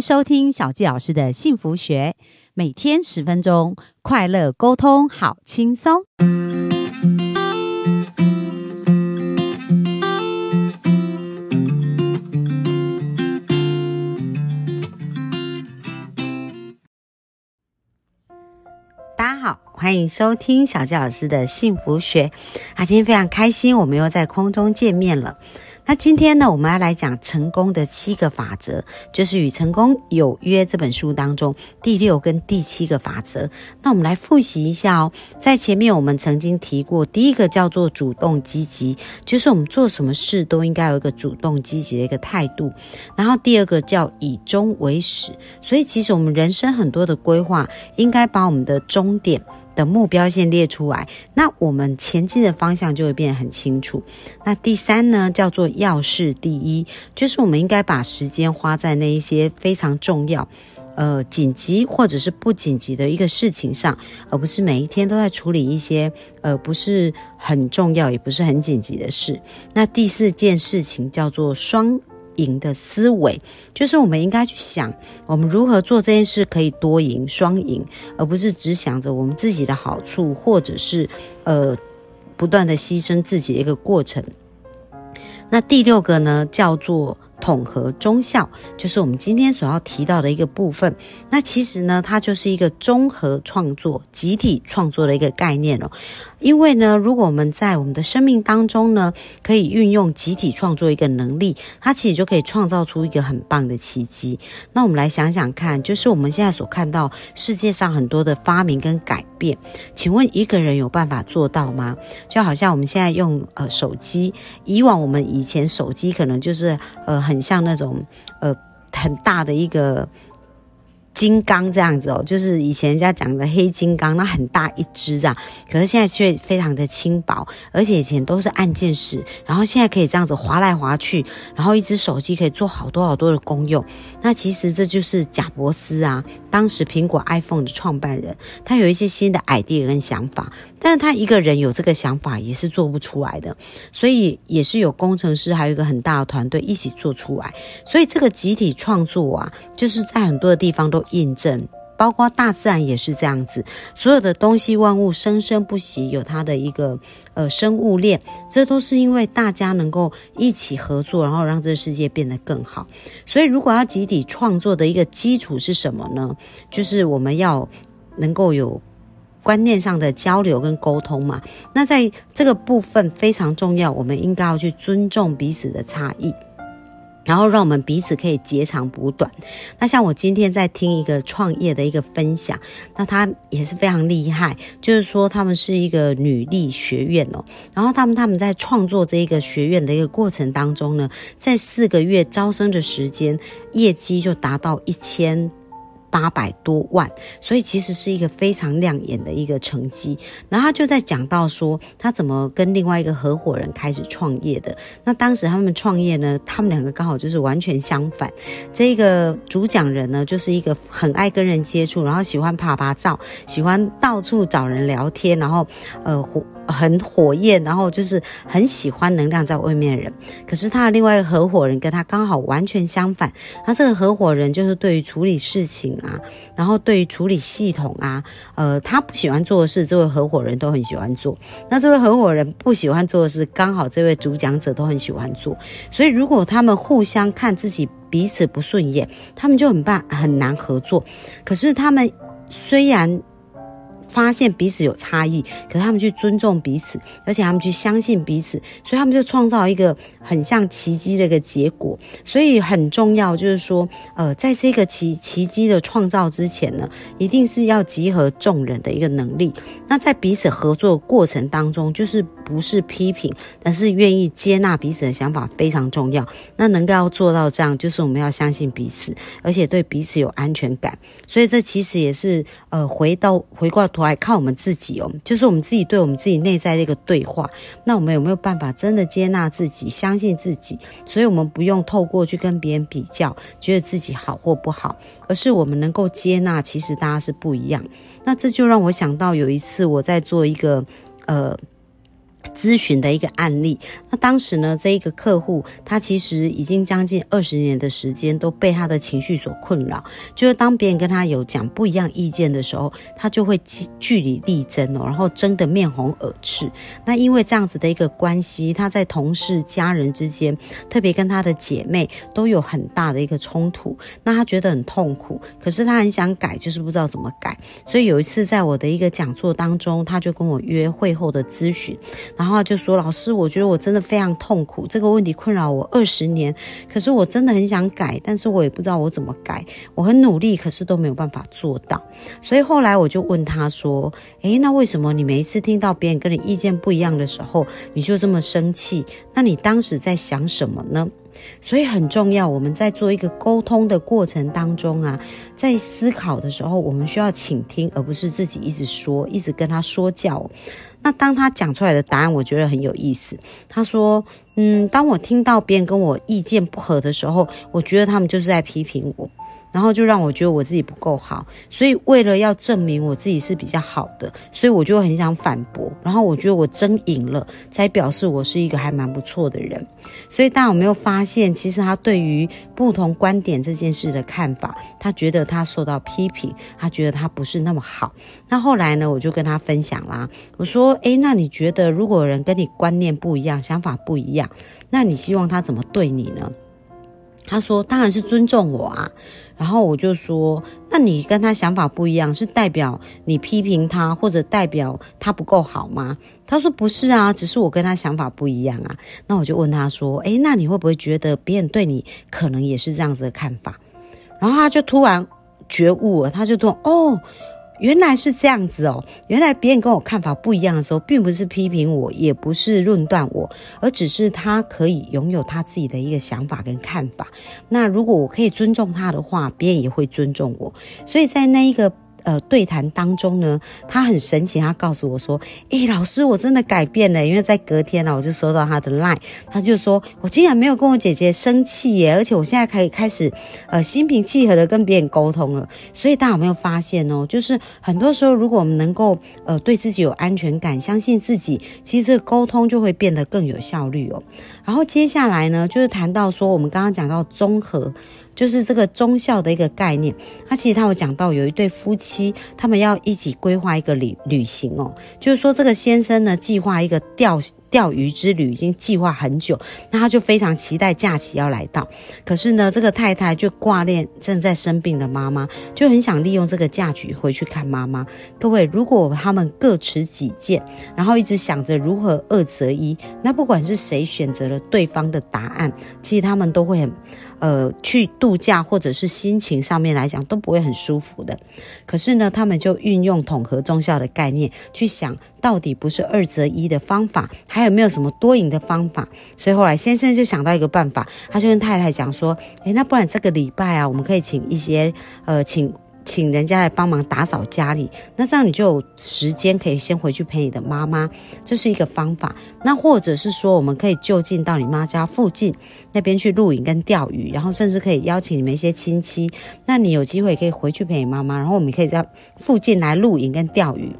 收听小纪老师的幸福学，每天十分钟，快乐沟通，好轻松。大家好，欢迎收听小纪老师的幸福学。啊，今天非常开心，我们又在空中见面了。那今天呢，我们要来讲成功的七个法则，就是《与成功有约》这本书当中第六跟第七个法则。那我们来复习一下哦，在前面我们曾经提过，第一个叫做主动积极，就是我们做什么事都应该有一个主动积极的一个态度。然后第二个叫以终为始，所以其实我们人生很多的规划，应该把我们的终点。的目标线列出来，那我们前进的方向就会变得很清楚。那第三呢，叫做要事第一，就是我们应该把时间花在那一些非常重要、呃紧急或者是不紧急的一个事情上，而不是每一天都在处理一些呃不是很重要也不是很紧急的事。那第四件事情叫做双。赢的思维，就是我们应该去想，我们如何做这件事可以多赢、双赢，而不是只想着我们自己的好处，或者是呃不断的牺牲自己的一个过程。那第六个呢，叫做。统合中效就是我们今天所要提到的一个部分。那其实呢，它就是一个综合创作、集体创作的一个概念哦。因为呢，如果我们在我们的生命当中呢，可以运用集体创作一个能力，它其实就可以创造出一个很棒的奇迹。那我们来想想看，就是我们现在所看到世界上很多的发明跟改变，请问一个人有办法做到吗？就好像我们现在用呃手机，以往我们以前手机可能就是呃。很像那种，呃，很大的一个。金刚这样子哦，就是以前人家讲的黑金刚，那很大一只这样，可是现在却非常的轻薄，而且以前都是按键式，然后现在可以这样子滑来滑去，然后一只手机可以做好多好多的功用。那其实这就是贾伯斯啊，当时苹果 iPhone 的创办人，他有一些新的 idea 跟想法，但是他一个人有这个想法也是做不出来的，所以也是有工程师还有一个很大的团队一起做出来，所以这个集体创作啊，就是在很多的地方都。印证，包括大自然也是这样子，所有的东西万物生生不息，有它的一个呃生物链，这都是因为大家能够一起合作，然后让这个世界变得更好。所以，如果要集体创作的一个基础是什么呢？就是我们要能够有观念上的交流跟沟通嘛。那在这个部分非常重要，我们应该要去尊重彼此的差异。然后让我们彼此可以截长补短。那像我今天在听一个创业的一个分享，那他也是非常厉害，就是说他们是一个女力学院哦。然后他们他们在创作这一个学院的一个过程当中呢，在四个月招生的时间，业绩就达到一千。八百多万，所以其实是一个非常亮眼的一个成绩。然后他就在讲到说，他怎么跟另外一个合伙人开始创业的。那当时他们创业呢，他们两个刚好就是完全相反。这个主讲人呢，就是一个很爱跟人接触，然后喜欢拍拍照，喜欢到处找人聊天，然后呃很火焰，然后就是很喜欢能量在外面的人。可是他的另外一个合伙人跟他刚好完全相反。他这个合伙人就是对于处理事情啊，然后对于处理系统啊，呃，他不喜欢做的事，这位合伙人都很喜欢做。那这位合伙人不喜欢做的事，刚好这位主讲者都很喜欢做。所以如果他们互相看自己彼此不顺眼，他们就很办很难合作。可是他们虽然。发现彼此有差异，可是他们去尊重彼此，而且他们去相信彼此，所以他们就创造一个很像奇迹的一个结果。所以很重要就是说，呃，在这个奇奇迹的创造之前呢，一定是要集合众人的一个能力。那在彼此合作过程当中，就是不是批评，但是愿意接纳彼此的想法非常重要。那能够要做到这样，就是我们要相信彼此，而且对彼此有安全感。所以这其实也是呃，回到回过头。来靠我们自己哦，就是我们自己对我们自己内在的一个对话。那我们有没有办法真的接纳自己、相信自己？所以，我们不用透过去跟别人比较，觉得自己好或不好，而是我们能够接纳，其实大家是不一样。那这就让我想到有一次我在做一个呃咨询的一个案例，那当时呢，这一个客户他其实已经将近二十年的时间都被他的情绪所困扰，就是当别人跟他有讲不一样意见的时候，他就会据理力争哦，然后争得面红耳赤。那因为这样子的一个关系，他在同事、家人之间，特别跟他的姐妹都有很大的一个冲突，那他觉得很痛苦，可是他很想改，就是不知道怎么改。所以有一次在我的一个讲座当中，他就跟我约会后的咨询。然后就说：“老师，我觉得我真的非常痛苦，这个问题困扰我二十年。可是我真的很想改，但是我也不知道我怎么改。我很努力，可是都没有办法做到。所以后来我就问他说：‘诶，那为什么你每一次听到别人跟你意见不一样的时候，你就这么生气？那你当时在想什么呢？’所以很重要，我们在做一个沟通的过程当中啊，在思考的时候，我们需要倾听，而不是自己一直说，一直跟他说教。”那当他讲出来的答案，我觉得很有意思。他说：“嗯，当我听到别人跟我意见不合的时候，我觉得他们就是在批评我。”然后就让我觉得我自己不够好，所以为了要证明我自己是比较好的，所以我就很想反驳。然后我觉得我真赢了，才表示我是一个还蛮不错的人。所以大家有没有发现，其实他对于不同观点这件事的看法，他觉得他受到批评，他觉得他不是那么好。那后来呢，我就跟他分享啦，我说：诶，那你觉得如果人跟你观念不一样，想法不一样，那你希望他怎么对你呢？他说：当然是尊重我啊。然后我就说，那你跟他想法不一样，是代表你批评他，或者代表他不够好吗？他说不是啊，只是我跟他想法不一样啊。那我就问他说，诶，那你会不会觉得别人对你可能也是这样子的看法？然后他就突然觉悟了，他就说，哦。原来是这样子哦，原来别人跟我看法不一样的时候，并不是批评我，也不是论断我，而只是他可以拥有他自己的一个想法跟看法。那如果我可以尊重他的话，别人也会尊重我。所以在那一个。呃，对谈当中呢，他很神奇，他告诉我说：“诶，老师，我真的改变了，因为在隔天呢，我就收到他的 line，他就说我竟然没有跟我姐姐生气耶，而且我现在可以开始呃心平气和的跟别人沟通了。所以大家有没有发现哦？就是很多时候，如果我们能够呃对自己有安全感，相信自己，其实这个沟通就会变得更有效率哦。然后接下来呢，就是谈到说，我们刚刚讲到综合。”就是这个忠孝的一个概念，他其实他有讲到有一对夫妻，他们要一起规划一个旅旅行哦，就是说这个先生呢计划一个钓钓鱼之旅，已经计划很久，那他就非常期待假期要来到，可是呢这个太太就挂念正在生病的妈妈，就很想利用这个假期回去看妈妈。各位，如果他们各持己见，然后一直想着如何二择一，那不管是谁选择了对方的答案，其实他们都会很。呃，去度假或者是心情上面来讲都不会很舒服的。可是呢，他们就运用统合中效的概念去想到底不是二择一的方法，他有没有什么多赢的方法？所以后来先生就想到一个办法，他就跟太太讲说：“诶，那不然这个礼拜啊，我们可以请一些呃，请。”请人家来帮忙打扫家里，那这样你就有时间可以先回去陪你的妈妈，这是一个方法。那或者是说，我们可以就近到你妈家附近那边去露营跟钓鱼，然后甚至可以邀请你们一些亲戚，那你有机会可以回去陪你妈妈，然后我们可以在附近来露营跟钓鱼。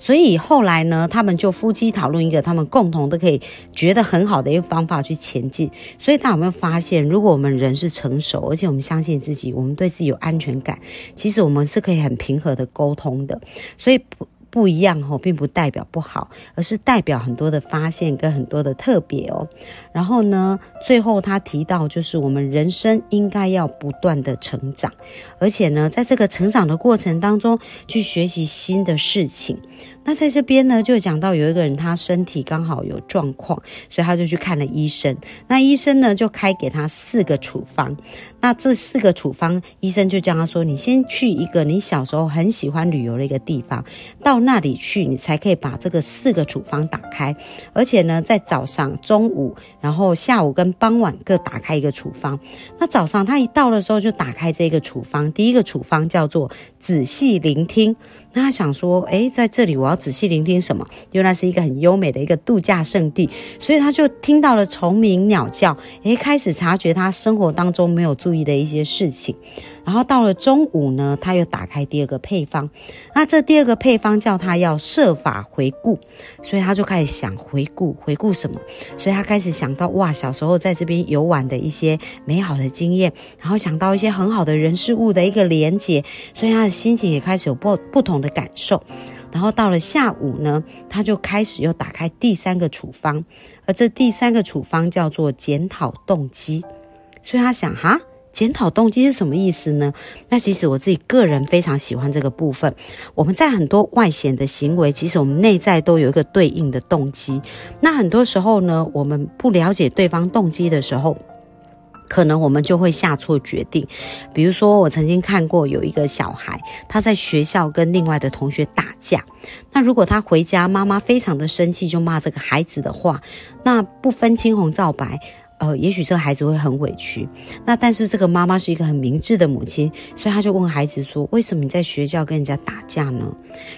所以后来呢，他们就夫妻讨论一个他们共同都可以觉得很好的一个方法去前进。所以大家有没有发现，如果我们人是成熟，而且我们相信自己，我们对自己有安全感，其实我们是可以很平和的沟通的。所以。不不一样哦，并不代表不好，而是代表很多的发现跟很多的特别哦。然后呢，最后他提到，就是我们人生应该要不断的成长，而且呢，在这个成长的过程当中，去学习新的事情。那在这边呢，就讲到有一个人，他身体刚好有状况，所以他就去看了医生。那医生呢，就开给他四个处方。那这四个处方，医生就叫他说：“你先去一个你小时候很喜欢旅游的一个地方，到那里去，你才可以把这个四个处方打开。而且呢，在早上、中午，然后下午跟傍晚各打开一个处方。那早上他一到的时候，就打开这个处方，第一个处方叫做仔细聆听。那他想说，诶，在这里我要仔细聆听什么？原来是一个很优美的一个度假胜地，所以他就听到了虫鸣鸟叫，诶，开始察觉他生活当中没有注意的一些事情。然后到了中午呢，他又打开第二个配方，那这第二个配方叫他要设法回顾，所以他就开始想回顾。回顾什么，所以他开始想到哇，小时候在这边游玩的一些美好的经验，然后想到一些很好的人事物的一个连结，所以他的心情也开始有不不同的感受。然后到了下午呢，他就开始又打开第三个处方，而这第三个处方叫做检讨动机，所以他想哈。检讨动机是什么意思呢？那其实我自己个人非常喜欢这个部分。我们在很多外显的行为，其实我们内在都有一个对应的动机。那很多时候呢，我们不了解对方动机的时候，可能我们就会下错决定。比如说，我曾经看过有一个小孩，他在学校跟另外的同学打架。那如果他回家，妈妈非常的生气，就骂这个孩子的话，那不分青红皂白。呃，也许这个孩子会很委屈，那但是这个妈妈是一个很明智的母亲，所以他就问孩子说：“为什么你在学校跟人家打架呢？”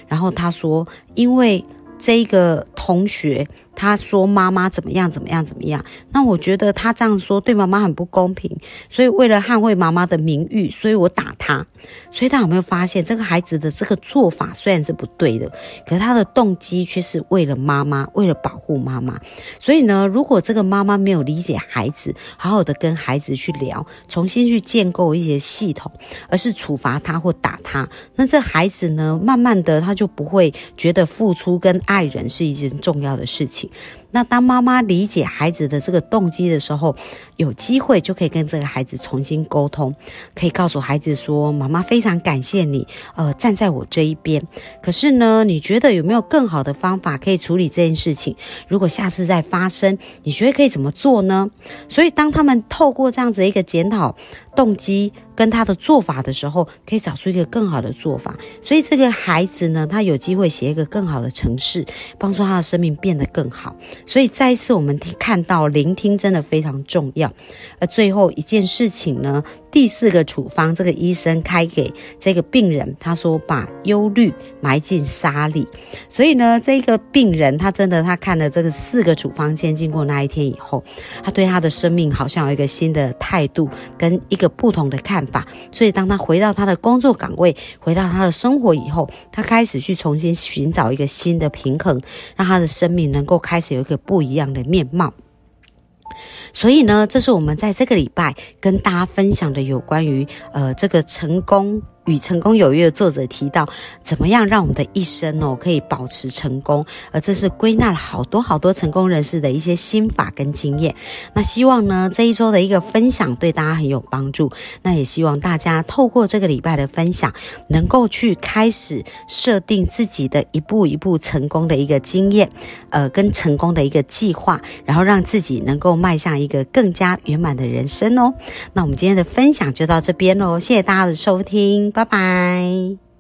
然后他说：“因为这个同学。”他说妈妈怎么样怎么样怎么样？那我觉得他这样说对妈妈很不公平，所以为了捍卫妈妈的名誉，所以我打他。所以他有没有发现这个孩子的这个做法虽然是不对的，可是他的动机却是为了妈妈，为了保护妈妈。所以呢，如果这个妈妈没有理解孩子，好好的跟孩子去聊，重新去建构一些系统，而是处罚他或打他，那这孩子呢，慢慢的他就不会觉得付出跟爱人是一件重要的事情。aussi. 那当妈妈理解孩子的这个动机的时候，有机会就可以跟这个孩子重新沟通，可以告诉孩子说：“妈妈非常感谢你，呃，站在我这一边。可是呢，你觉得有没有更好的方法可以处理这件事情？如果下次再发生，你觉得可以怎么做呢？”所以，当他们透过这样子一个检讨动机。跟他的做法的时候，可以找出一个更好的做法。所以这个孩子呢，他有机会写一个更好的城市，帮助他的生命变得更好。所以再一次，我们听看到聆听真的非常重要。而最后一件事情呢？第四个处方，这个医生开给这个病人，他说把忧虑埋进沙里。所以呢，这个病人他真的他看了这个四个处方先，经过那一天以后，他对他的生命好像有一个新的态度跟一个不同的看法。所以当他回到他的工作岗位，回到他的生活以后，他开始去重新寻找一个新的平衡，让他的生命能够开始有一个个不一样的面貌。所以呢，这是我们在这个礼拜跟大家分享的有关于呃这个成功。与成功有约的作者提到，怎么样让我们的一生哦可以保持成功？而这是归纳了好多好多成功人士的一些心法跟经验。那希望呢这一周的一个分享对大家很有帮助。那也希望大家透过这个礼拜的分享，能够去开始设定自己的一步一步成功的一个经验，呃，跟成功的一个计划，然后让自己能够迈向一个更加圆满的人生哦。那我们今天的分享就到这边喽，谢谢大家的收听。拜拜。